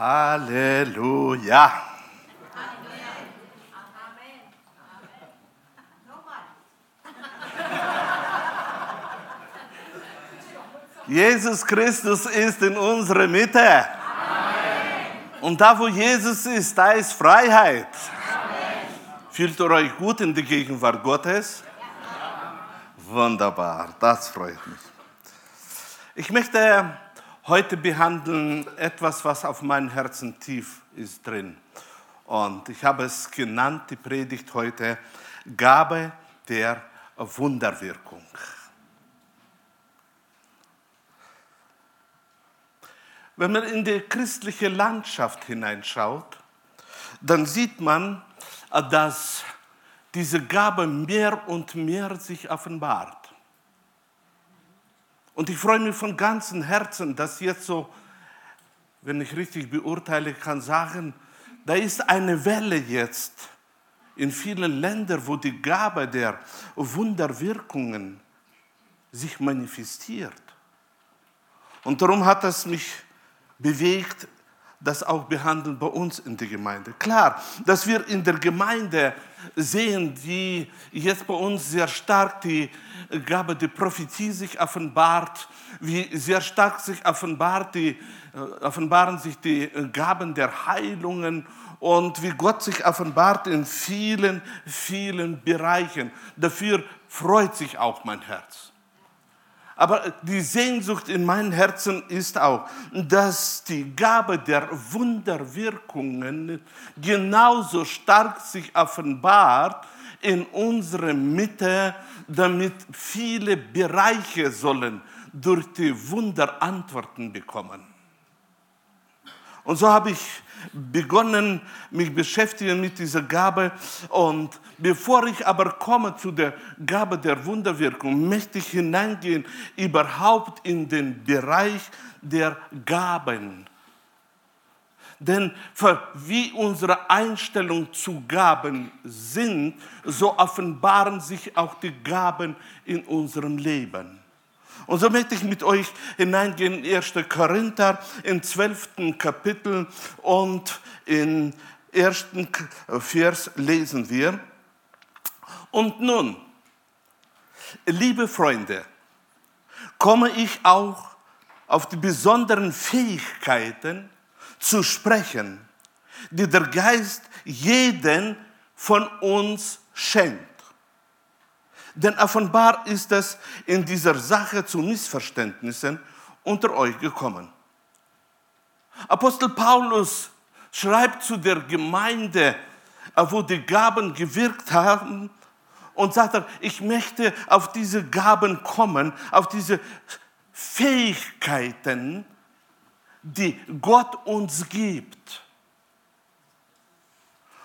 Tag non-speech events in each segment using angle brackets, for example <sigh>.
Halleluja. Jesus Christus ist in unserer Mitte. Amen. Und da, wo Jesus ist, da ist Freiheit. Amen. Fühlt ihr euch gut in die Gegenwart Gottes? Ja. Wunderbar, das freut mich. Ich möchte heute behandeln etwas, was auf meinem Herzen tief ist drin. Und ich habe es genannt, die Predigt heute, Gabe der Wunderwirkung. Wenn man in die christliche Landschaft hineinschaut, dann sieht man, dass diese Gabe mehr und mehr sich offenbart. Und ich freue mich von ganzem Herzen, dass jetzt so, wenn ich richtig beurteile, kann sagen, da ist eine Welle jetzt in vielen Ländern, wo die Gabe der Wunderwirkungen sich manifestiert. Und darum hat es mich bewegt, das auch behandeln bei uns in der Gemeinde. Klar, dass wir in der Gemeinde sehen, wie jetzt bei uns sehr stark die Gabe der Prophetie sich offenbart, wie sehr stark sich offenbart die, äh, offenbaren sich die Gaben der Heilungen und wie Gott sich offenbart in vielen, vielen Bereichen. Dafür freut sich auch mein Herz. Aber die Sehnsucht in meinem Herzen ist auch, dass die Gabe der Wunderwirkungen genauso stark sich offenbart in unserer Mitte, damit viele Bereiche sollen durch die Wunder Antworten bekommen. Und so habe ich begonnen, mich beschäftigen mit dieser Gabe. Und bevor ich aber komme zu der Gabe der Wunderwirkung, möchte ich hineingehen überhaupt in den Bereich der Gaben. Denn wie unsere Einstellung zu Gaben sind, so offenbaren sich auch die Gaben in unserem Leben. Und so möchte ich mit euch hineingehen in 1. Korinther im 12. Kapitel und im ersten Vers lesen wir. Und nun, liebe Freunde, komme ich auch auf die besonderen Fähigkeiten zu sprechen, die der Geist jeden von uns schenkt. Denn offenbar ist es in dieser Sache zu Missverständnissen unter euch gekommen. Apostel Paulus schreibt zu der Gemeinde, wo die Gaben gewirkt haben, und sagt, ich möchte auf diese Gaben kommen, auf diese Fähigkeiten, die Gott uns gibt.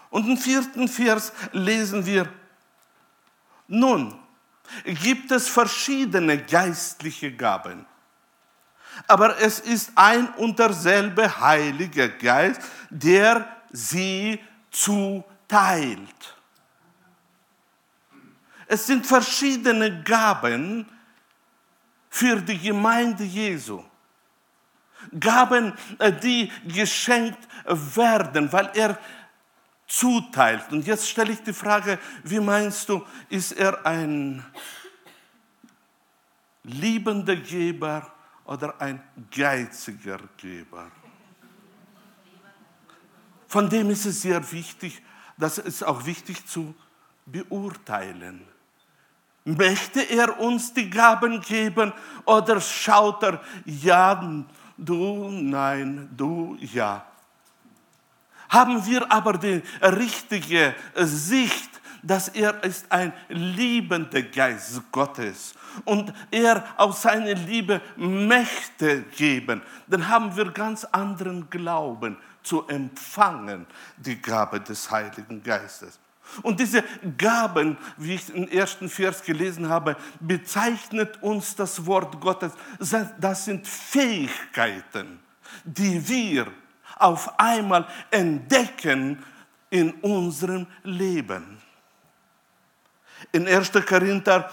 Und im vierten Vers lesen wir, nun, gibt es verschiedene geistliche Gaben. Aber es ist ein und derselbe Heilige Geist, der sie zuteilt. Es sind verschiedene Gaben für die Gemeinde Jesu. Gaben, äh, die geschenkt werden, weil er zuteilt. Und jetzt stelle ich die Frage, wie meinst du, ist er ein liebender Geber oder ein geiziger Geber? Von dem ist es sehr wichtig, das ist auch wichtig zu beurteilen. Möchte er uns die Gaben geben oder schaut er, ja, du, nein, du, ja. Haben wir aber die richtige Sicht, dass er ist ein liebender Geist Gottes und er aus seiner Liebe Mächte geben, dann haben wir ganz anderen Glauben zu empfangen, die Gabe des Heiligen Geistes. Und diese Gaben, wie ich im ersten Vers gelesen habe, bezeichnet uns das Wort Gottes. Das sind Fähigkeiten, die wir auf einmal entdecken in unserem Leben. In 1. Korinther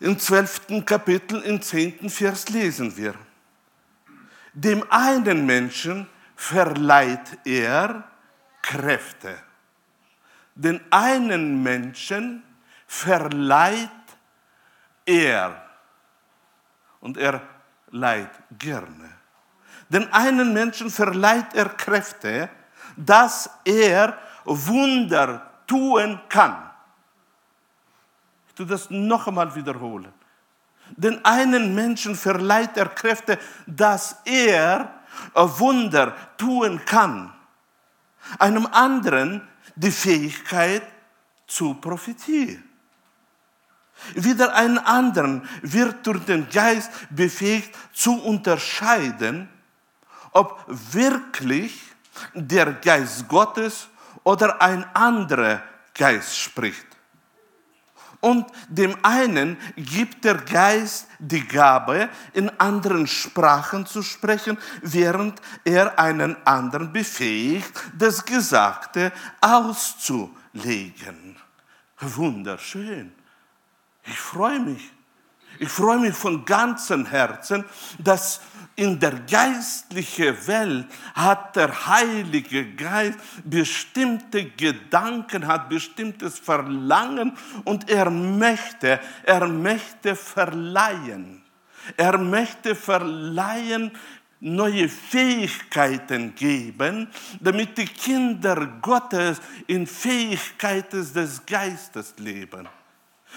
im 12. Kapitel, im 10. Vers lesen wir. Dem einen Menschen verleiht er Kräfte. Den einen Menschen verleiht er und er leiht gerne. Den einen Menschen verleiht er Kräfte, dass er Wunder tun kann. Ich tue das noch einmal wiederholen. Den einen Menschen verleiht er Kräfte, dass er Wunder tun kann. Einem anderen die Fähigkeit zu profitieren. Wieder einen anderen wird durch den Geist befähigt zu unterscheiden, ob wirklich der Geist Gottes oder ein anderer Geist spricht. Und dem einen gibt der Geist die Gabe, in anderen Sprachen zu sprechen, während er einen anderen befähigt, das Gesagte auszulegen. Wunderschön. Ich freue mich. Ich freue mich von ganzem Herzen, dass in der geistlichen Welt hat der Heilige Geist bestimmte Gedanken, hat bestimmtes Verlangen und er möchte, er möchte verleihen. Er möchte verleihen, neue Fähigkeiten geben, damit die Kinder Gottes in Fähigkeiten des Geistes leben.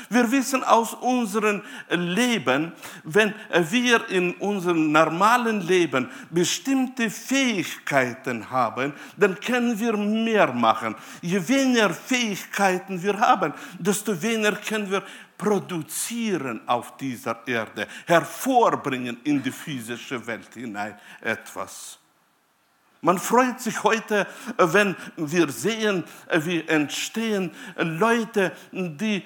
Wir wissen aus unserem Leben, wenn wir in unserem normalen Leben bestimmte Fähigkeiten haben, dann können wir mehr machen. Je weniger Fähigkeiten wir haben, desto weniger können wir produzieren auf dieser Erde, hervorbringen in die physische Welt hinein etwas. Man freut sich heute, wenn wir sehen, wie entstehen Leute, die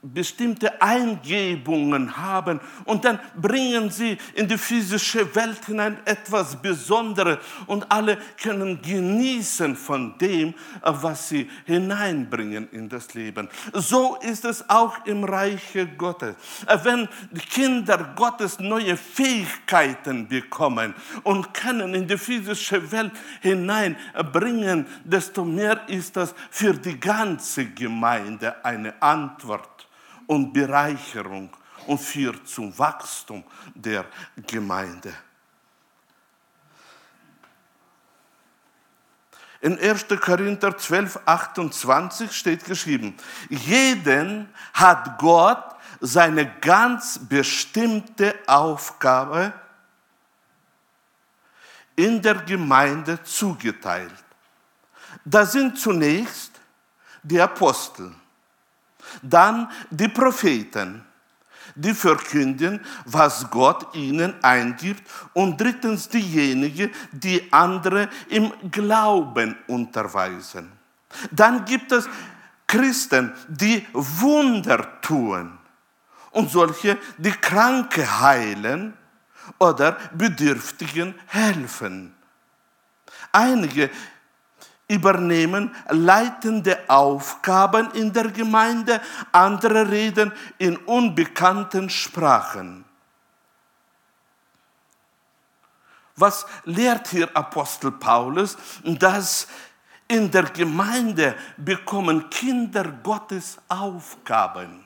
bestimmte Eingebungen haben und dann bringen sie in die physische Welt hinein etwas Besonderes und alle können genießen von dem, was sie hineinbringen in das Leben. So ist es auch im Reiche Gottes. Wenn die Kinder Gottes neue Fähigkeiten bekommen und können in die physische Welt hineinbringen, desto mehr ist das für die ganze Gemeinde eine Antwort und Bereicherung und führt zum Wachstum der Gemeinde. In 1. Korinther 12, 28 steht geschrieben, jeden hat Gott seine ganz bestimmte Aufgabe in der Gemeinde zugeteilt. Da sind zunächst die Apostel, dann die Propheten, die verkünden, was Gott ihnen eingibt, und drittens diejenigen, die andere im Glauben unterweisen. Dann gibt es Christen, die Wunder tun und solche, die Kranke heilen oder Bedürftigen helfen. Einige übernehmen leitende Aufgaben in der Gemeinde, andere reden in unbekannten Sprachen. Was lehrt hier Apostel Paulus? Dass in der Gemeinde bekommen Kinder Gottes Aufgaben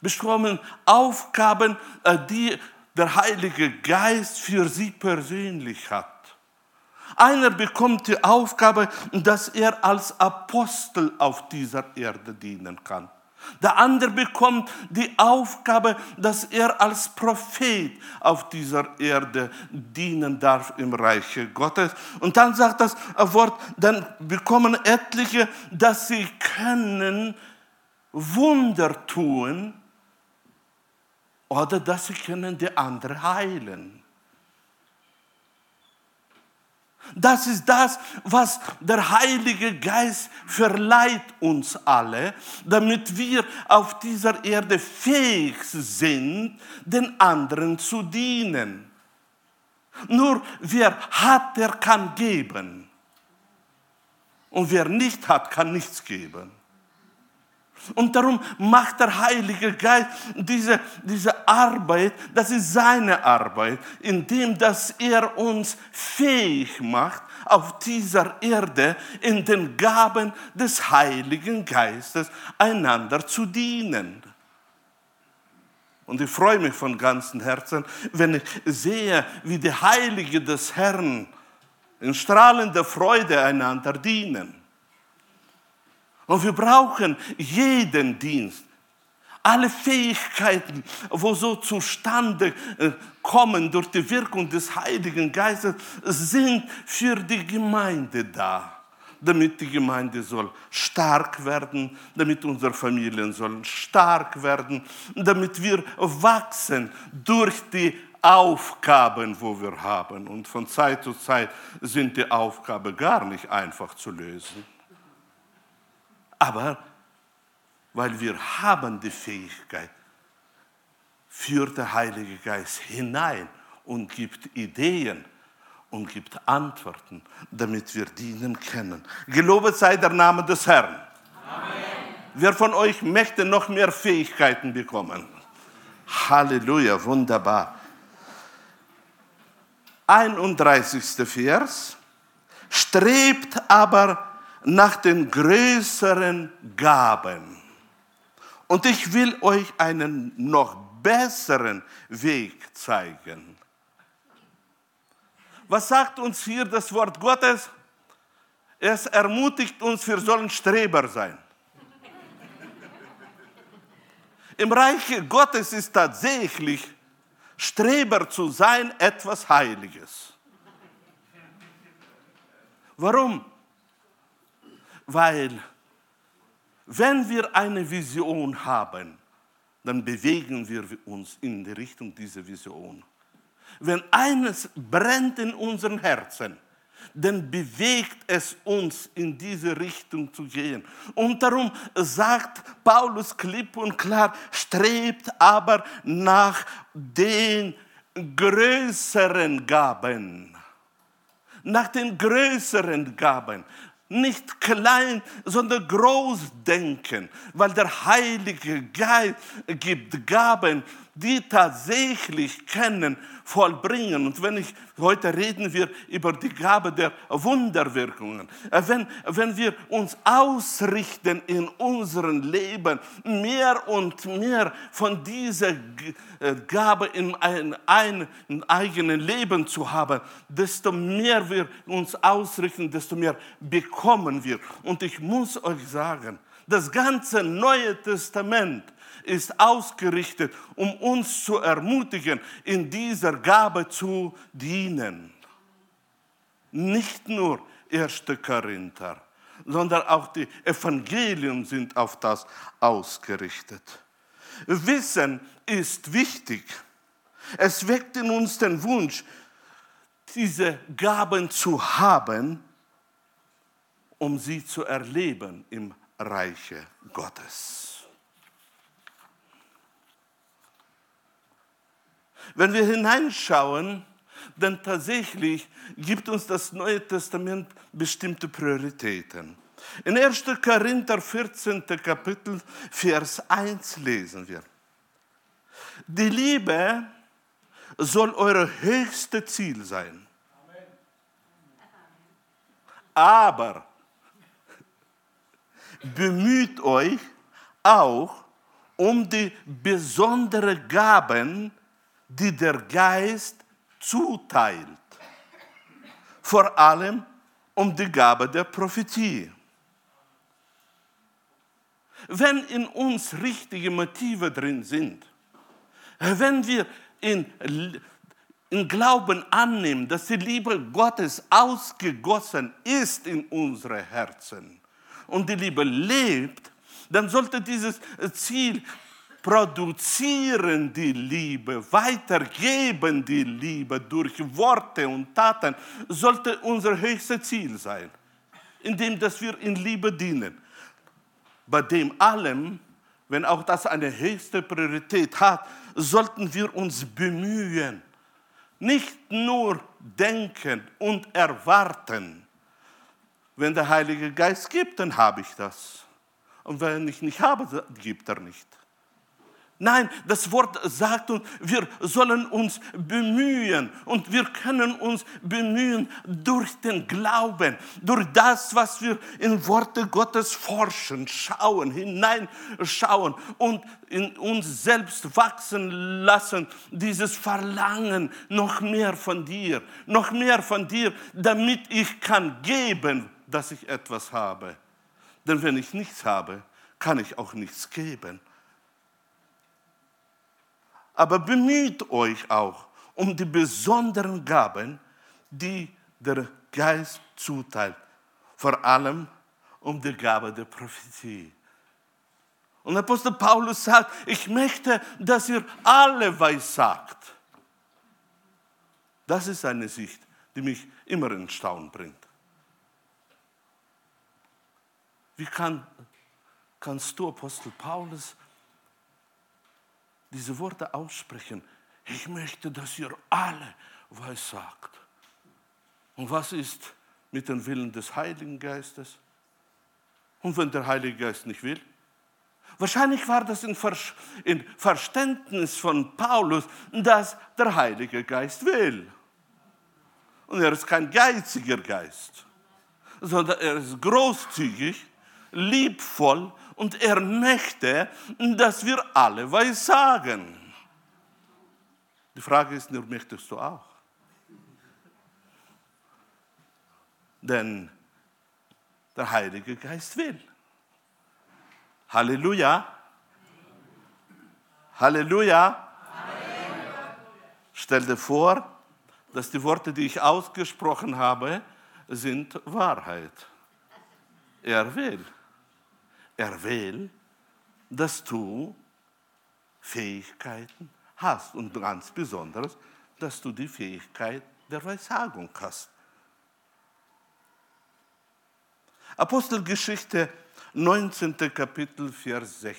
bekommen Aufgaben, äh, die der Heilige Geist für sie persönlich hat. Einer bekommt die Aufgabe, dass er als Apostel auf dieser Erde dienen kann. Der andere bekommt die Aufgabe, dass er als Prophet auf dieser Erde dienen darf im Reiche Gottes. Und dann sagt das Wort, dann bekommen etliche, dass sie können Wunder tun oder dass sie können die andere heilen. Das ist das, was der Heilige Geist verleiht uns alle, damit wir auf dieser Erde fähig sind, den anderen zu dienen. Nur wer hat, der kann geben. Und wer nicht hat, kann nichts geben. Und darum macht der Heilige Geist diese, diese Arbeit, das ist seine Arbeit, indem dass er uns fähig macht, auf dieser Erde in den Gaben des Heiligen Geistes einander zu dienen. Und ich freue mich von ganzem Herzen, wenn ich sehe, wie die Heiligen des Herrn in strahlender Freude einander dienen. Und wir brauchen jeden Dienst. Alle Fähigkeiten, wo so zustande äh, kommen durch die Wirkung des Heiligen Geistes, sind für die Gemeinde da damit die Gemeinde soll stark werden, damit unsere Familien sollen stark werden, damit wir wachsen durch die Aufgaben, wo wir haben. Und von Zeit zu Zeit sind die Aufgaben gar nicht einfach zu lösen. Aber weil wir haben die Fähigkeit, führt der Heilige Geist hinein und gibt Ideen und gibt Antworten, damit wir dienen können. Gelobet sei der Name des Herrn. Amen. Wer von euch möchte noch mehr Fähigkeiten bekommen? Halleluja, wunderbar. 31. Vers. Strebt aber nach den größeren Gaben. Und ich will euch einen noch besseren Weg zeigen. Was sagt uns hier das Wort Gottes? Es ermutigt uns, wir sollen Streber sein. Im Reich Gottes ist tatsächlich Streber zu sein etwas Heiliges. Warum? Weil wenn wir eine Vision haben, dann bewegen wir uns in die Richtung dieser Vision. Wenn eines brennt in unseren Herzen, dann bewegt es uns in diese Richtung zu gehen. Und darum sagt Paulus klipp und klar, strebt aber nach den größeren Gaben. Nach den größeren Gaben nicht klein, sondern groß denken, weil der Heilige Geist gibt Gaben, die tatsächlich kennen, vollbringen. Und wenn ich, heute reden wir über die Gabe der Wunderwirkungen. Äh, wenn, wenn wir uns ausrichten in unserem Leben, mehr und mehr von dieser äh, Gabe in ein, ein eigenen Leben zu haben, desto mehr wir uns ausrichten, desto mehr bekommen wir. Und ich muss euch sagen, das ganze Neue Testament ist ausgerichtet, um uns zu ermutigen, in dieser Gabe zu dienen. Nicht nur 1. Korinther, sondern auch die Evangelien sind auf das ausgerichtet. Wissen ist wichtig. Es weckt in uns den Wunsch, diese Gaben zu haben, um sie zu erleben im Reiche Gottes. Wenn wir hineinschauen, dann tatsächlich gibt uns das Neue Testament bestimmte Prioritäten. In 1. Korinther 14. Kapitel, Vers 1 lesen wir. Die Liebe soll euer höchstes Ziel sein. Aber bemüht euch auch um die besonderen Gaben, die der Geist zuteilt. Vor allem um die Gabe der Prophetie. Wenn in uns richtige Motive drin sind, wenn wir in, in Glauben annehmen, dass die Liebe Gottes ausgegossen ist in unsere Herzen und die Liebe lebt, dann sollte dieses Ziel produzieren die Liebe, weitergeben die Liebe durch Worte und Taten, sollte unser höchstes Ziel sein, indem dass wir in Liebe dienen. Bei dem allem, wenn auch das eine höchste Priorität hat, sollten wir uns bemühen, nicht nur denken und erwarten. Wenn der Heilige Geist gibt, dann habe ich das. Und wenn ich nicht habe, gibt er nicht. Nein, das Wort sagt uns, wir sollen uns bemühen und wir können uns bemühen durch den Glauben, durch das, was wir in Worte Gottes forschen, schauen, hineinschauen und in uns selbst wachsen lassen, dieses Verlangen noch mehr von dir, noch mehr von dir, damit ich kann geben, dass ich etwas habe. Denn wenn ich nichts habe, kann ich auch nichts geben aber bemüht euch auch um die besonderen Gaben, die der Geist zuteilt, vor allem um die Gabe der Prophetie. Und Apostel Paulus sagt, ich möchte, dass ihr alle weissagt. Das ist eine Sicht, die mich immer in Staunen bringt. Wie kann, kannst du, Apostel Paulus, diese Worte aussprechen. Ich möchte, dass ihr alle was sagt. Und was ist mit dem Willen des Heiligen Geistes? Und wenn der Heilige Geist nicht will? Wahrscheinlich war das in, Verständnis von Paulus, dass der Heilige Geist will. Und er ist kein geiziger Geist, sondern er ist großzügig, liebvoll und er möchte, dass wir alle was sagen. Die Frage ist nur, möchtest du auch? Denn der Heilige Geist will. Halleluja. Halleluja. Halleluja. Stell dir vor, dass die Worte, die ich ausgesprochen habe, sind Wahrheit. Er will. Er will, dass du Fähigkeiten hast und ganz besonders, dass du die Fähigkeit der Weissagung hast. Apostelgeschichte 19. Kapitel, Vers 6.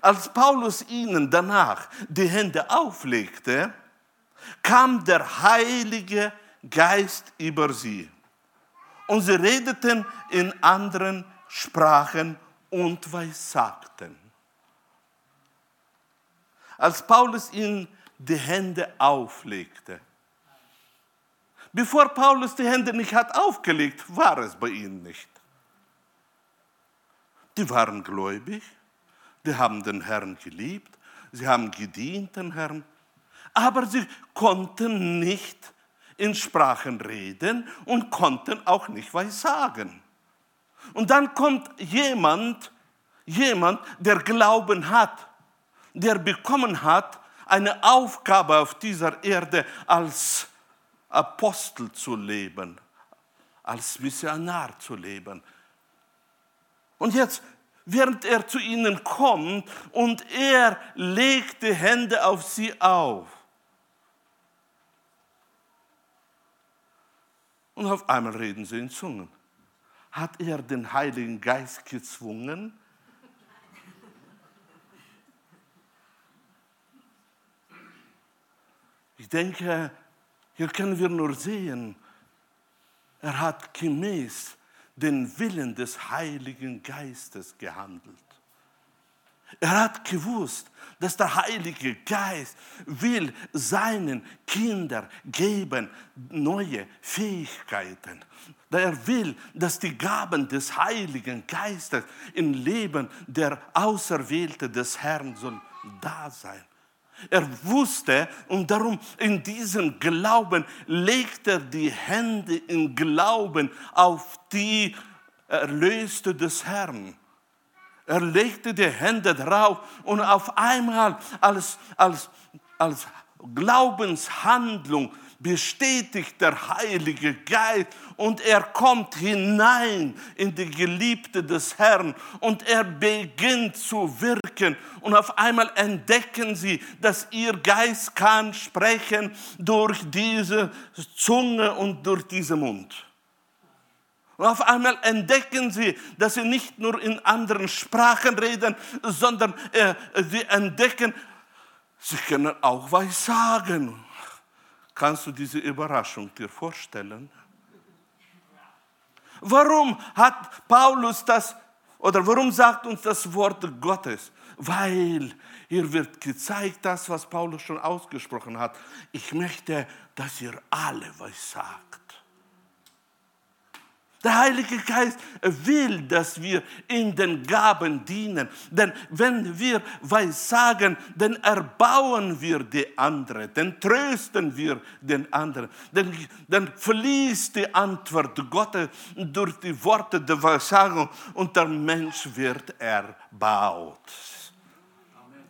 Als Paulus ihnen danach die Hände auflegte, kam der Heilige Geist über sie und sie redeten in anderen Sprachen und weissagten. Als Paulus ihnen die Hände auflegte, bevor Paulus die Hände nicht hat aufgelegt, war es bei ihnen nicht. Die waren gläubig, die haben den Herrn geliebt, sie haben gedient den Herrn, aber sie konnten nicht in Sprachen reden und konnten auch nicht was sagen. Und dann kommt jemand, jemand, der Glauben hat, der bekommen hat, eine Aufgabe auf dieser Erde als Apostel zu leben, als Missionar zu leben. Und jetzt, während er zu ihnen kommt und er legt die Hände auf sie auf, Und auf einmal reden sie in Zungen. Hat er den Heiligen Geist gezwungen? Ich denke, hier können wir nur sehen, er hat gemäß den Willen des Heiligen Geistes gehandelt. Er hat gewusst, dass der Heilige Geist will seinen Kindern geben neue Fähigkeiten. Er will, dass die Gaben des Heiligen Geistes im Leben der Auserwählte des Herrn soll da sein. Er wusste und darum in diesem Glauben legt er die Hände im Glauben auf die Erlöste des Herrn. Er legte die Hände drauf und auf einmal als, als, als Glaubenshandlung bestätigt der Heilige Geist und er kommt hinein in die Geliebte des Herrn und er beginnt zu wirken und auf einmal entdecken sie, dass ihr Geist kann sprechen durch diese Zunge und durch diesen Mund. Und auf einmal entdecken sie, dass sie nicht nur in anderen Sprachen reden, sondern äh, sie entdecken, sie können auch was sagen. Kannst du diese Überraschung dir vorstellen? Warum hat Paulus das, oder warum sagt uns das Wort Gottes? Weil hier wird gezeigt, das, was Paulus schon ausgesprochen hat. Ich möchte, dass ihr alle was sagt. Der Heilige Geist will, dass wir in den Gaben dienen. Denn wenn wir was sagen, dann erbauen wir die andere, dann trösten wir den anderen, dann, dann fließt die Antwort Gottes durch die Worte der Weissagung und der Mensch wird erbaut. Amen.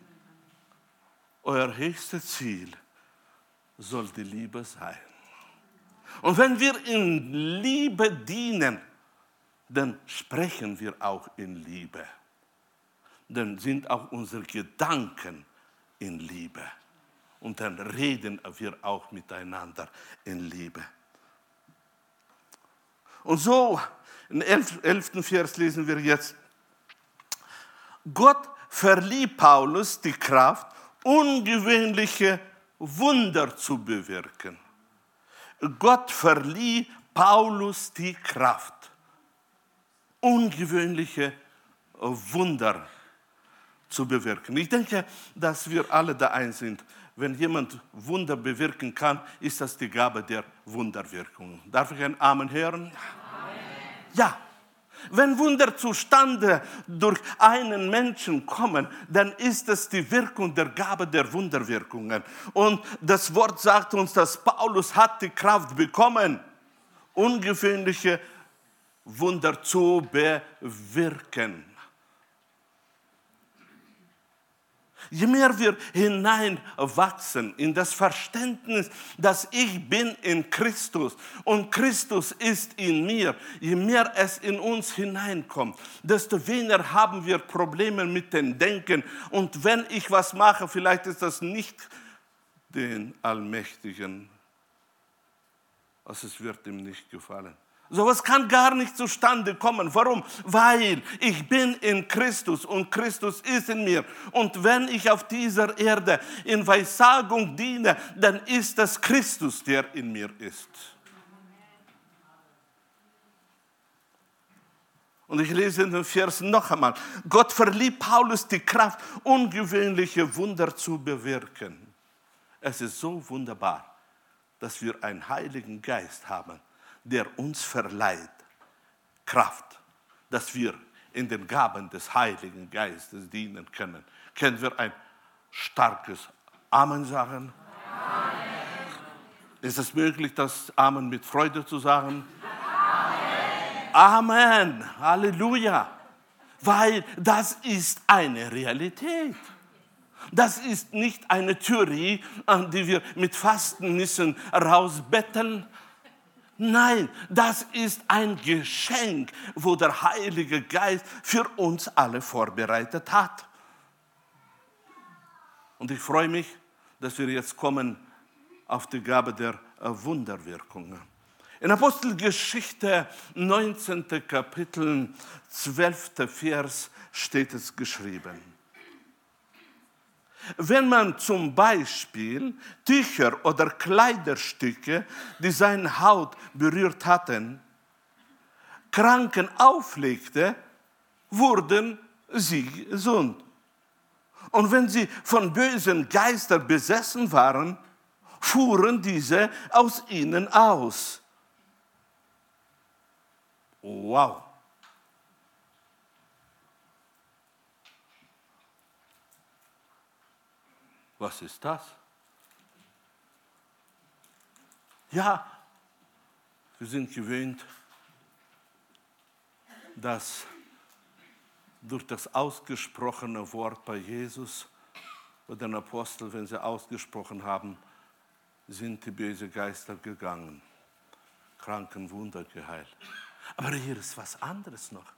Euer höchstes Ziel soll die Liebe sein. Und wenn wir in Liebe dienen, dann sprechen wir auch in Liebe. Dann sind auch unsere Gedanken in Liebe. Und dann reden wir auch miteinander in Liebe. Und so, im 11. Vers lesen wir jetzt, Gott verlieh Paulus die Kraft, ungewöhnliche Wunder zu bewirken. Gott verlieh Paulus die Kraft, ungewöhnliche Wunder zu bewirken. Ich denke, dass wir alle da ein sind. Wenn jemand Wunder bewirken kann, ist das die Gabe der Wunderwirkung. Darf ich ein Amen hören? Amen. Ja. Wenn Wunder zustande durch einen Menschen kommen, dann ist es die Wirkung der Gabe der Wunderwirkungen. Und das Wort sagt uns, dass Paulus hat die Kraft bekommen, ungewöhnliche Wunder zu bewirken. Je mehr wir hineinwachsen in das Verständnis, dass ich bin in Christus und Christus ist in mir, je mehr es in uns hineinkommt, desto weniger haben wir Probleme mit dem Denken. Und wenn ich was mache, vielleicht ist das nicht den Allmächtigen, was es wird ihm nicht gefallen. Sowas kann gar nicht zustande kommen. Warum? Weil ich bin in Christus und Christus ist in mir. Und wenn ich auf dieser Erde in Weissagung diene, dann ist das Christus, der in mir ist. Und ich lese in den Versen noch einmal. Gott verlieh Paulus die Kraft, ungewöhnliche Wunder zu bewirken. Es ist so wunderbar, dass wir einen Heiligen Geist haben, der uns verleiht Kraft, dass wir in den Gaben des Heiligen Geistes dienen können. Können wir ein starkes Amen sagen? Amen. Ist es möglich, das Amen mit Freude zu sagen? Amen. Amen. Halleluja. Weil das ist eine Realität. Das ist nicht eine Theorie, an die wir mit Fasten müssen rausbetteln, Nein, das ist ein Geschenk, wo der Heilige Geist für uns alle vorbereitet hat. Und ich freue mich, dass wir jetzt kommen auf die Gabe der Wunderwirkungen. In Apostelgeschichte 19. Kapitel 12. Vers steht es geschrieben. Wenn man zum Beispiel Tücher oder Kleiderstücke, die seine Haut berührt hatten, Kranken auflegte, wurden sie gesund. Und wenn sie von bösen Geistern besessen waren, fuhren diese aus ihnen aus. Wow. Was ist das? Ja, wir sind gewöhnt, dass durch das ausgesprochene Wort bei Jesus oder den Apostel, wenn sie ausgesprochen haben, sind die bösen Geister gegangen, Kranken Wunder geheilt. Aber hier ist was anderes noch.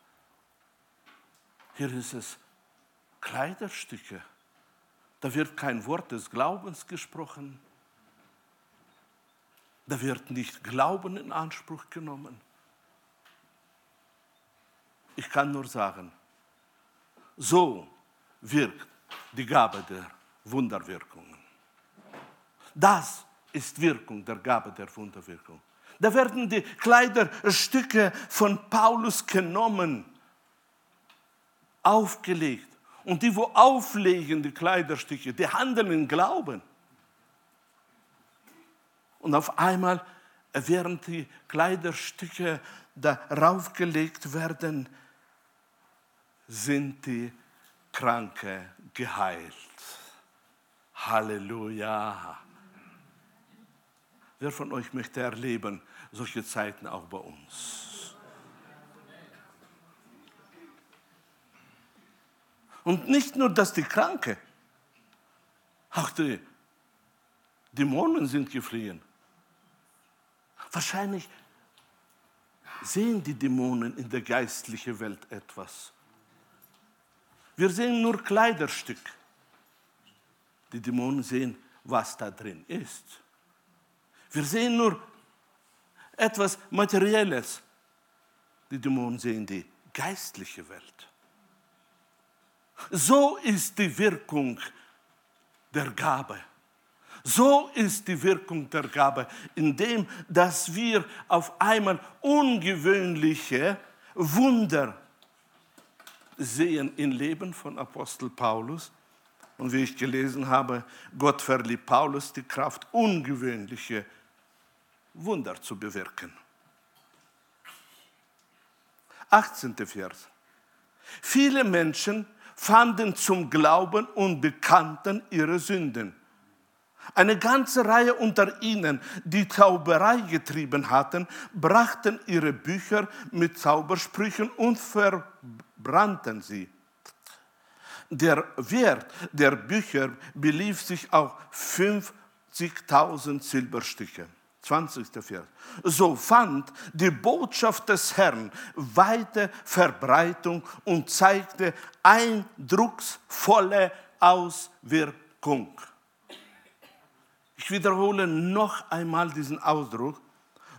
Hier ist es Kleiderstücke da wird kein Wort des Glaubens gesprochen. Da wird nicht Glauben in Anspruch genommen. Ich kann nur sagen, so wirkt die Gabe der Wunderwirkungen. Das ist Wirkung der Gabe der Wunderwirkung. Da werden die Kleiderstücke von Paulus genommen, aufgelegt. Und die, wo auflegen, die Kleiderstücke, die handeln in Glauben. Und auf einmal, während die Kleiderstücke darauf gelegt werden, sind die Kranke geheilt. Halleluja. Wer von euch möchte erleben solche Zeiten auch bei uns? Und nicht nur, dass die Kranke, auch die Dämonen sind gefliehen. Wahrscheinlich sehen die Dämonen in der geistlichen Welt etwas. Wir sehen nur Kleiderstück. Die Dämonen sehen, was da drin ist. Wir sehen nur etwas Materielles. Die Dämonen sehen die geistliche Welt. So ist die Wirkung der Gabe. So ist die Wirkung der Gabe, indem dass wir auf einmal ungewöhnliche Wunder sehen im Leben von Apostel Paulus. Und wie ich gelesen habe, Gott verlieh Paulus die Kraft, ungewöhnliche Wunder zu bewirken. 18. Vers. Viele Menschen fanden zum Glauben und bekannten ihre Sünden. Eine ganze Reihe unter ihnen, die Zauberei getrieben hatten, brachten ihre Bücher mit Zaubersprüchen und verbrannten sie. Der Wert der Bücher belief sich auf 50.000 Silberstücke. 20. Vers. So fand die Botschaft des Herrn weite Verbreitung und zeigte eindrucksvolle Auswirkung. Ich wiederhole noch einmal diesen Ausdruck.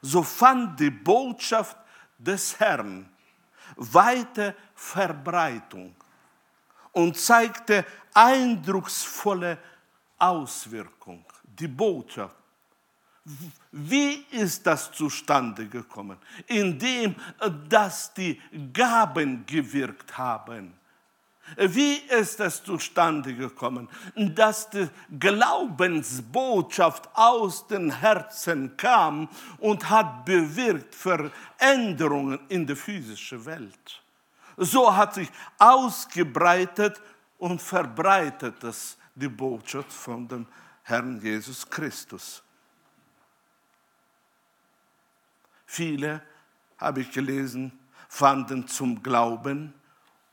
So fand die Botschaft des Herrn weite Verbreitung und zeigte eindrucksvolle Auswirkung. Die Botschaft. Wie ist das zustande gekommen? Indem, dass die Gaben gewirkt haben. Wie ist es zustande gekommen, dass die Glaubensbotschaft aus den Herzen kam und hat bewirkt Veränderungen in der physischen Welt? So hat sich ausgebreitet und verbreitet es die Botschaft von dem Herrn Jesus Christus. Viele, habe ich gelesen, fanden zum Glauben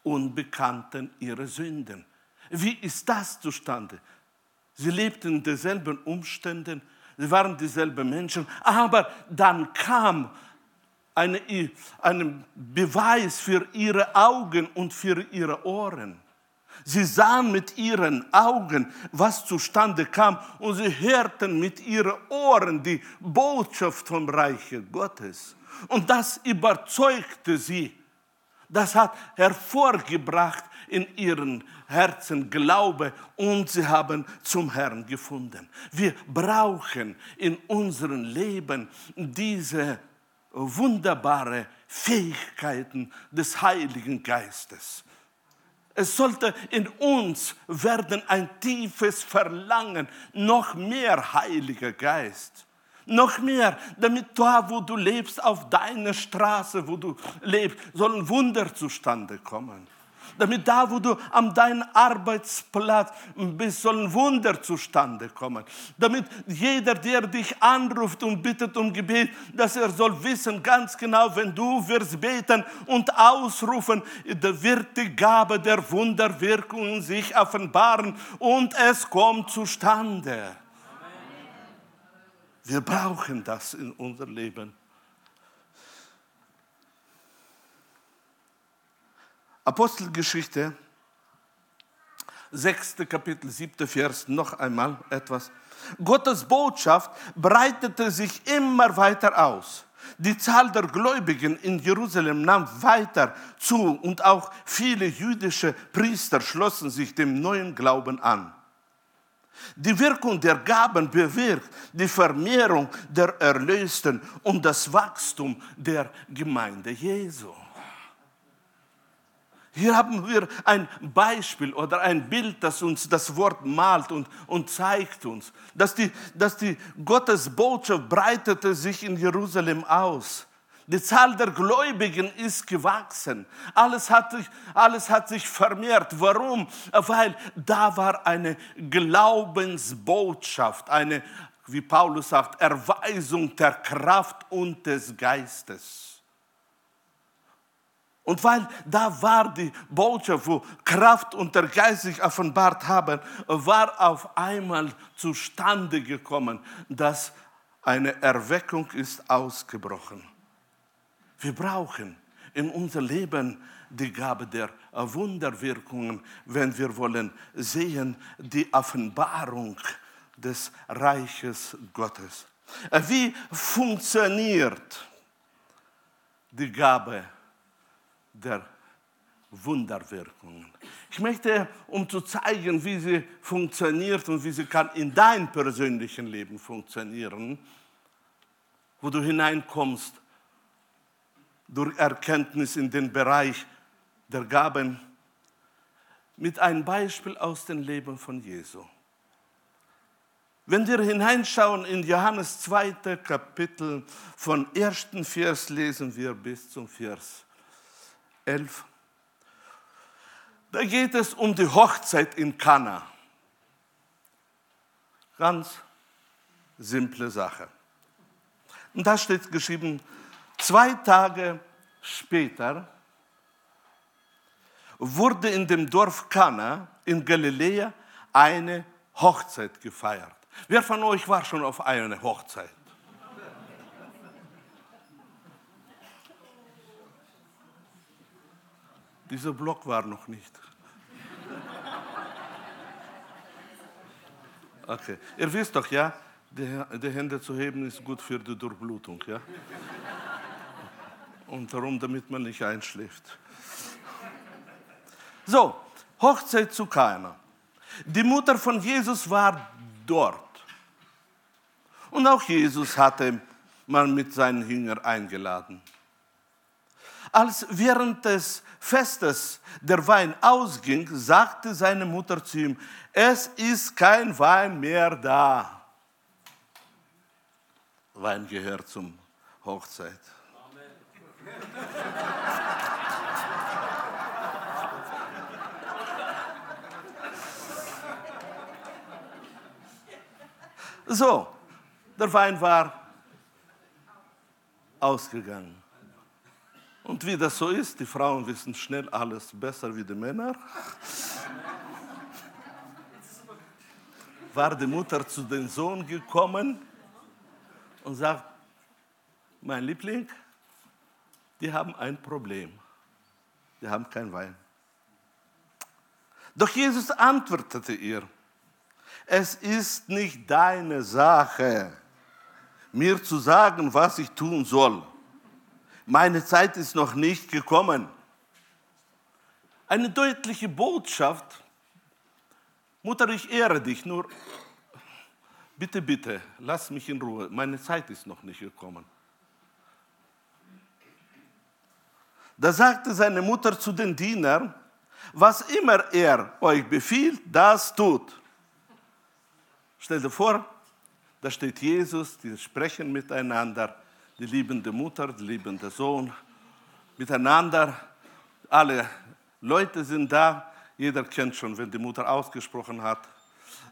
und bekannten ihre Sünden. Wie ist das zustande? Sie lebten in denselben Umständen, sie waren dieselben Menschen, aber dann kam eine, ein Beweis für ihre Augen und für ihre Ohren. Sie sahen mit ihren Augen, was zustande kam, und sie hörten mit ihren Ohren die Botschaft vom Reiche Gottes. Und das überzeugte sie. Das hat hervorgebracht in ihren Herzen Glaube und sie haben zum Herrn gefunden. Wir brauchen in unserem Leben diese wunderbare Fähigkeiten des Heiligen Geistes. Es sollte in uns werden ein tiefes Verlangen, noch mehr Heiliger Geist. Noch mehr, damit da, wo du lebst, auf deiner Straße, wo du lebst, sollen Wunder zustande kommen damit da, wo du an deinem Arbeitsplatz bist, sollen Wunder zustande kommen. Damit jeder, der dich anruft und bittet um Gebet, dass er soll wissen ganz genau, wenn du wirst beten und ausrufen, da wird die Gabe der Wunderwirkungen sich offenbaren und es kommt zustande. Wir brauchen das in unser Leben. Apostelgeschichte, 6. Kapitel, 7. Vers, noch einmal etwas. Gottes Botschaft breitete sich immer weiter aus. Die Zahl der Gläubigen in Jerusalem nahm weiter zu und auch viele jüdische Priester schlossen sich dem neuen Glauben an. Die Wirkung der Gaben bewirkt die Vermehrung der Erlösten und das Wachstum der Gemeinde Jesu. Hier haben wir ein Beispiel oder ein Bild, das uns das Wort malt und, und zeigt uns, dass die, dass die Gottesbotschaft breitete sich in Jerusalem aus. Die Zahl der Gläubigen ist gewachsen. Alles hat, alles hat sich vermehrt. Warum? Weil da war eine Glaubensbotschaft, eine, wie Paulus sagt, Erweisung der Kraft und des Geistes. Und weil da war die Botschaft, wo Kraft und der Geist sich offenbart haben, war auf einmal zustande gekommen, dass eine Erweckung ist ausgebrochen. Wir brauchen in unser Leben die Gabe der Wunderwirkungen, wenn wir wollen sehen die Offenbarung des Reiches Gottes. Wie funktioniert die Gabe der Wunderwirkungen. Ich möchte, um zu zeigen, wie sie funktioniert und wie sie kann in deinem persönlichen Leben funktionieren, wo du hineinkommst durch Erkenntnis in den Bereich der Gaben, mit einem Beispiel aus dem Leben von Jesu. Wenn wir hineinschauen in Johannes 2. Kapitel, von ersten Vers lesen wir bis zum Vers 11. Da geht es um die Hochzeit in Kana. Ganz simple Sache. Und da steht geschrieben, zwei Tage später wurde in dem Dorf Kana in Galiläa eine Hochzeit gefeiert. Wer von euch war schon auf einer Hochzeit? Dieser Block war noch nicht. Okay. Ihr wisst doch, ja, die, die Hände zu heben ist gut für die Durchblutung, ja? Und darum, damit man nicht einschläft. So, Hochzeit zu Kana. Die Mutter von Jesus war dort. Und auch Jesus hatte man mit seinen Jüngern eingeladen. Als während des Festes der Wein ausging, sagte seine Mutter zu ihm, es ist kein Wein mehr da. Wein gehört zum Hochzeit. So, der Wein war ausgegangen. Und wie das so ist, die Frauen wissen schnell alles besser wie die Männer. War die Mutter zu dem Sohn gekommen und sagt, mein Liebling, die haben ein Problem. Die haben kein Wein. Doch Jesus antwortete ihr, es ist nicht deine Sache, mir zu sagen, was ich tun soll meine Zeit ist noch nicht gekommen. Eine deutliche Botschaft. Mutter, ich ehre dich, nur bitte, bitte, lass mich in Ruhe. Meine Zeit ist noch nicht gekommen. Da sagte seine Mutter zu den Dienern, was immer er euch befiehlt, das tut. Stell dir vor, da steht Jesus, die sprechen miteinander die liebende Mutter, die liebende Sohn, miteinander. Alle Leute sind da. Jeder kennt schon, wenn die Mutter ausgesprochen hat,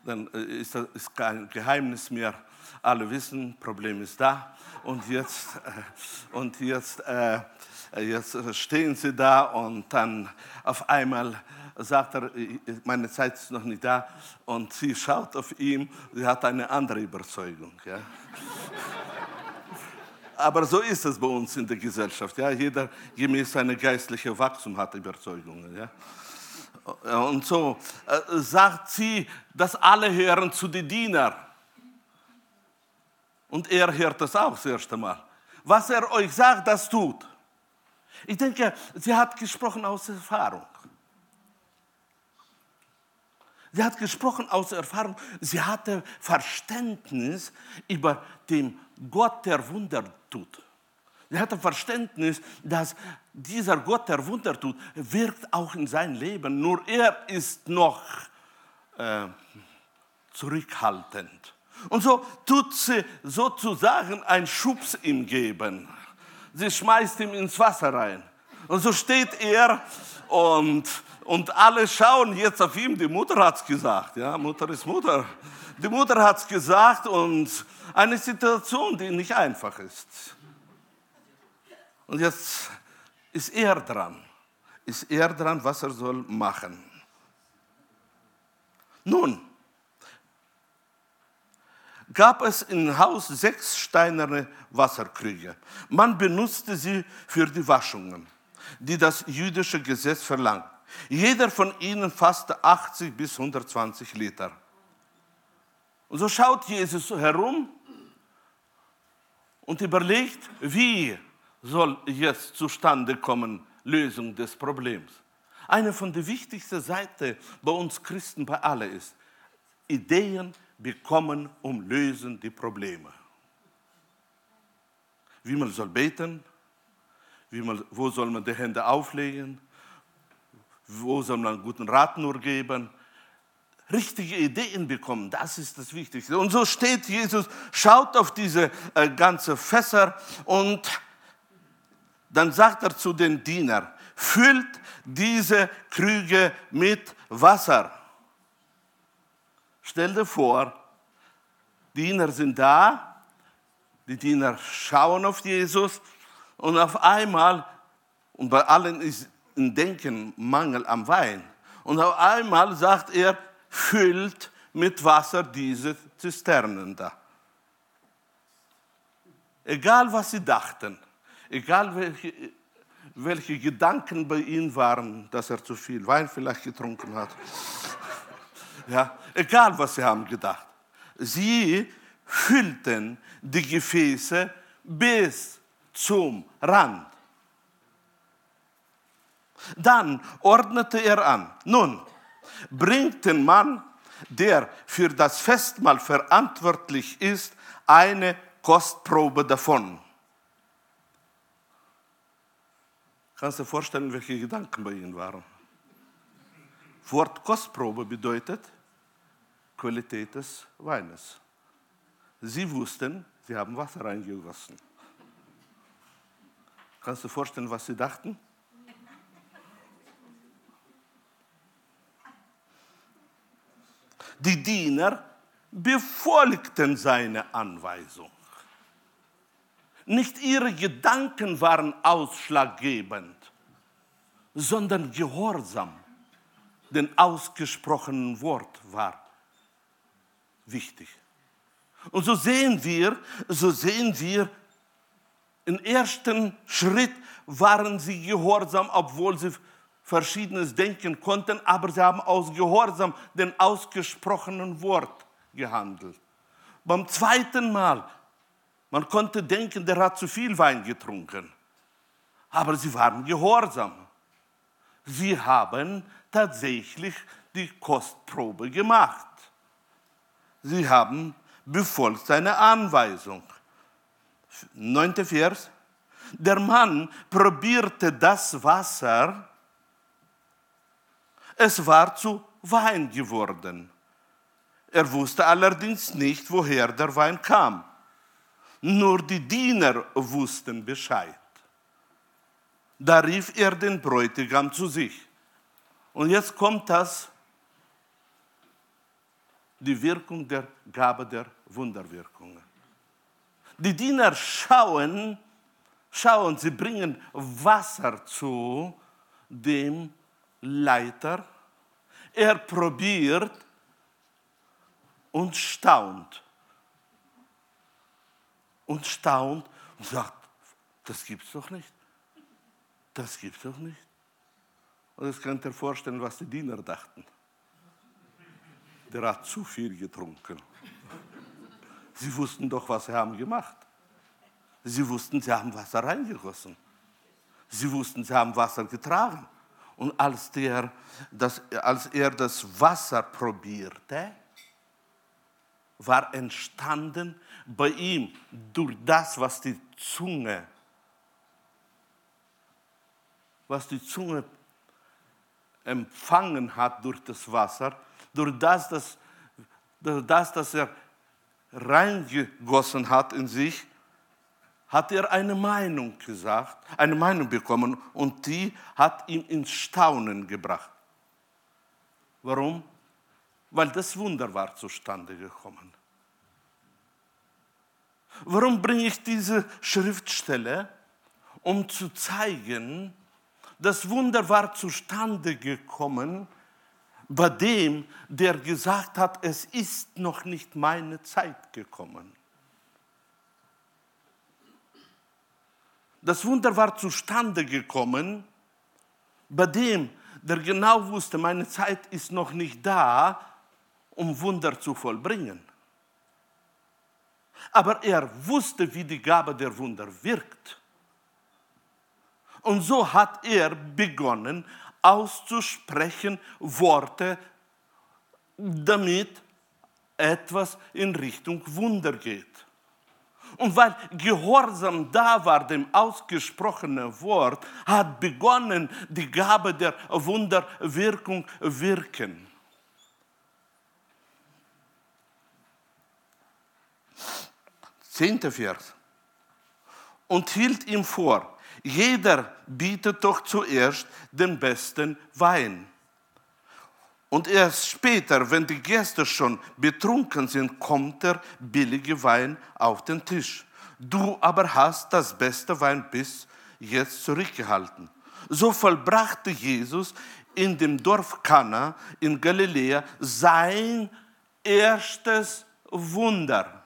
dann äh, ist das kein Geheimnis mehr. Alle wissen, Problem ist da. Und jetzt, äh, und jetzt, äh, jetzt stehen sie da und dann auf einmal sagt er, meine Zeit ist noch nicht da. Und sie schaut auf ihn, sie hat eine andere Überzeugung. Ja aber so ist es bei uns in der Gesellschaft. Ja? Jeder gemäß seiner geistlichen Wachstum hat Überzeugungen. Ja? Und so äh, sagt sie, dass alle hören zu den Dienern. Und er hört das auch das erste Mal. Was er euch sagt, das tut. Ich denke, sie hat gesprochen aus Erfahrung. Sie hat gesprochen aus Erfahrung. Sie hatte Verständnis über den Gott, der Wunder tut. Sie hatte Verständnis, dass dieser Gott, der Wunder tut, wirkt auch in sein Leben. Nur er ist noch äh, zurückhaltend. Und so tut sie sozusagen einen Schubs ihm geben. Sie schmeißt ihn ins Wasser rein. Und so steht er und, und alle schauen jetzt auf ihn. Die Mutter hat es gesagt. Ja, Mutter ist Mutter. Die Mutter hat es gesagt und eine Situation, die nicht einfach ist. Und jetzt ist er dran. Ist er dran, was er soll machen. Nun, gab es im Haus sechs steinerne Wasserkrüge. Man benutzte sie für die Waschungen, die das jüdische Gesetz verlangt. Jeder von ihnen fasste 80 bis 120 Liter. Und so schaut Jesus herum und überlegt, wie soll jetzt zustande kommen, Lösung des Problems. Eine von der wichtigsten Seiten bei uns Christen, bei allen ist, Ideen bekommen, um lösen die Probleme. Wie man soll beten, wie man, wo soll man die Hände auflegen, wo soll man guten Rat nur geben, richtige Ideen bekommen, das ist das Wichtigste. Und so steht Jesus, schaut auf diese äh, ganze Fässer und dann sagt er zu den Dienern, füllt diese Krüge mit Wasser. Stell dir vor, Diener sind da, die Diener schauen auf Jesus und auf einmal, und bei allen ist im Denken Mangel am Wein, und auf einmal sagt er, füllt mit Wasser diese Zisternen da. Egal was sie dachten, egal welche, welche Gedanken bei ihnen waren, dass er zu viel Wein vielleicht getrunken hat. <laughs> Ja, egal was sie haben gedacht. Sie füllten die Gefäße bis zum Rand. Dann ordnete er an, nun bringt den Mann, der für das Festmahl verantwortlich ist, eine Kostprobe davon. Kannst du dir vorstellen, welche Gedanken bei ihnen waren? Wort Kostprobe bedeutet Qualität des Weines. Sie wussten, sie haben Wasser reingegossen. Kannst du dir vorstellen, was sie dachten? Die Diener befolgten seine Anweisung. Nicht ihre Gedanken waren ausschlaggebend, sondern Gehorsam, den ausgesprochenen Wort war wichtig. Und so sehen wir, so sehen wir, im ersten Schritt waren sie gehorsam, obwohl sie verschiedenes denken konnten, aber sie haben aus Gehorsam den ausgesprochenen Wort gehandelt. Beim zweiten Mal man konnte denken, der hat zu viel Wein getrunken. Aber sie waren gehorsam. Sie haben tatsächlich die Kostprobe gemacht. Sie haben befolgt seine Anweisung. Neunte Vers. Der Mann probierte das Wasser. Es war zu Wein geworden. Er wusste allerdings nicht, woher der Wein kam. Nur die Diener wussten Bescheid. Da rief er den Bräutigam zu sich. Und jetzt kommt das, die Wirkung der Gabe der Wunderwirkungen. Die Diener schauen, schauen, sie bringen Wasser zu dem Leiter. Er probiert und staunt und staunt und sagt, das gibt's doch nicht. Das gibt's doch nicht. Und jetzt könnt ihr vorstellen, was die Diener dachten. Der hat zu viel getrunken. Sie wussten doch, was sie haben gemacht. Sie wussten, sie haben Wasser reingegossen. Sie wussten, sie haben Wasser getragen. Und als, der, das, als er das Wasser probierte, war entstanden bei ihm durch das, was die Zunge, was die Zunge empfangen hat durch das Wasser, durch das, dass, durch das, dass er reingegossen hat in sich, hat er eine Meinung gesagt, eine Meinung bekommen und die hat ihn ins Staunen gebracht. Warum? Weil das Wunder war zustande gekommen. Warum bringe ich diese Schriftstelle? Um zu zeigen, das Wunder war zustande gekommen bei dem, der gesagt hat, es ist noch nicht meine Zeit gekommen. Das Wunder war zustande gekommen bei dem, der genau wusste, meine Zeit ist noch nicht da, um Wunder zu vollbringen. Aber er wusste, wie die Gabe der Wunder wirkt. Und so hat er begonnen auszusprechen Worte, damit etwas in Richtung Wunder geht. Und weil Gehorsam da war, dem ausgesprochenen Wort, hat begonnen die Gabe der Wunderwirkung wirken. Zehnter Vers. Und hielt ihm vor, jeder bietet doch zuerst den besten Wein. Und erst später, wenn die Gäste schon betrunken sind, kommt der billige Wein auf den Tisch. Du aber hast das beste Wein bis jetzt zurückgehalten. So vollbrachte Jesus in dem Dorf Kana in Galiläa sein erstes Wunder.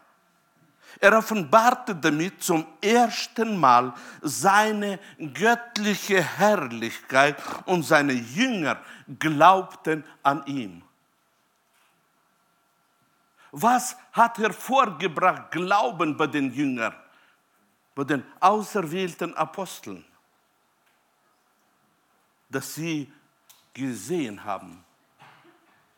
Er offenbarte damit zum ersten Mal seine göttliche Herrlichkeit und seine Jünger glaubten an ihn. Was hat hervorgebracht Glauben bei den Jüngern, bei den auserwählten Aposteln? Dass sie gesehen haben,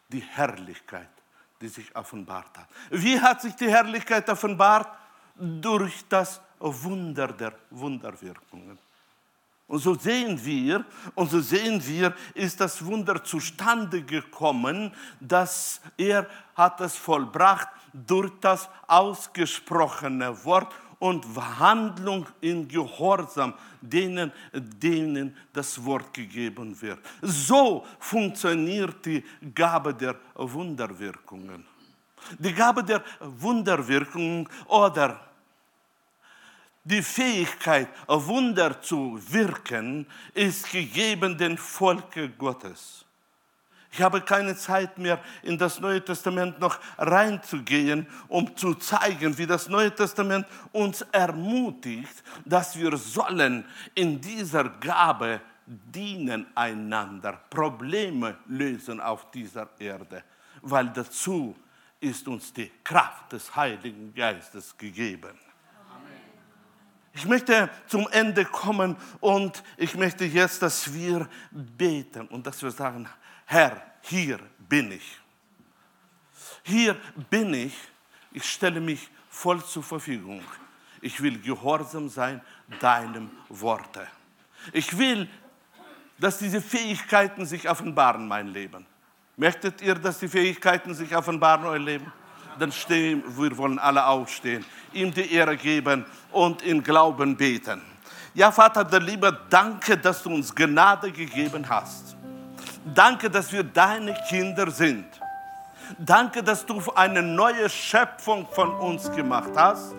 die Herrlichkeit die sich offenbart hat. Wie hat sich die Herrlichkeit offenbart? Durch das Wunder der Wunderwirkungen. Und so sehen wir, und so sehen wir, ist das Wunder zustande gekommen, dass er hat es vollbracht durch das ausgesprochene Wort und Handlung in Gehorsam denen, denen das Wort gegeben wird. So funktioniert die Gabe der Wunderwirkungen. Die Gabe der Wunderwirkungen oder die Fähigkeit, Wunder zu wirken, ist gegeben dem Volke Gottes. Ich habe keine Zeit mehr, in das Neue Testament noch reinzugehen, um zu zeigen, wie das Neue Testament uns ermutigt, dass wir sollen in dieser Gabe dienen einander, Probleme lösen auf dieser Erde, weil dazu ist uns die Kraft des Heiligen Geistes gegeben. Ich möchte zum Ende kommen und ich möchte jetzt, dass wir beten und dass wir sagen, Herr, hier bin ich. Hier bin ich, ich stelle mich voll zur Verfügung. Ich will gehorsam sein deinem Worte. Ich will, dass diese Fähigkeiten sich offenbaren, mein Leben. Möchtet ihr, dass die Fähigkeiten sich offenbaren, euer Leben? Dann stehen, wir wollen alle aufstehen, ihm die Ehre geben und in Glauben beten. Ja, Vater der Liebe, danke, dass du uns Gnade gegeben hast. Danke, dass wir deine Kinder sind. Danke, dass du eine neue Schöpfung von uns gemacht hast.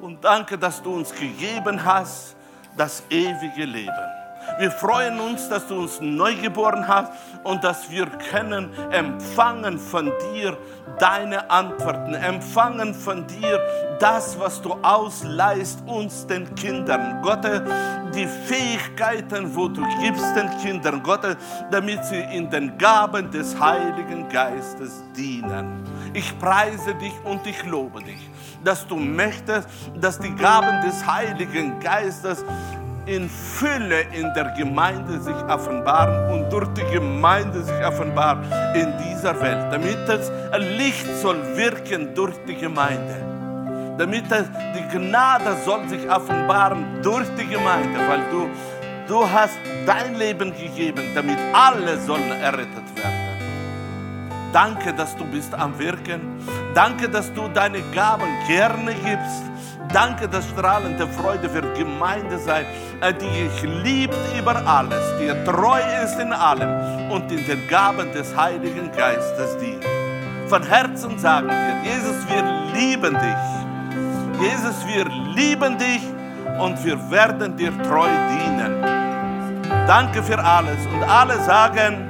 Und danke, dass du uns gegeben hast das ewige Leben. Wir freuen uns, dass du uns neu geboren hast und dass wir können empfangen von dir deine Antworten, empfangen von dir das, was du ausleihst uns den Kindern. Gott, die Fähigkeiten, wo du gibst den Kindern, Gott, damit sie in den Gaben des Heiligen Geistes dienen. Ich preise dich und ich lobe dich, dass du möchtest, dass die Gaben des Heiligen Geistes in Fülle in der Gemeinde sich offenbaren und durch die Gemeinde sich offenbaren in dieser Welt, damit das Licht soll wirken durch die Gemeinde damit die Gnade soll sich offenbaren durch die Gemeinde, weil du, du hast dein Leben gegeben, damit alle sollen errettet werden. Danke, dass du bist am Wirken. Danke, dass du deine Gaben gerne gibst. Danke, dass strahlende Freude wird Gemeinde sein, äh, die dich liebt über alles, die treu ist in allem und in den Gaben des Heiligen Geistes dient. Von Herzen sagen wir, Jesus, wir lieben dich. Jesus, wir lieben dich und wir werden dir treu dienen. Danke für alles und alle sagen,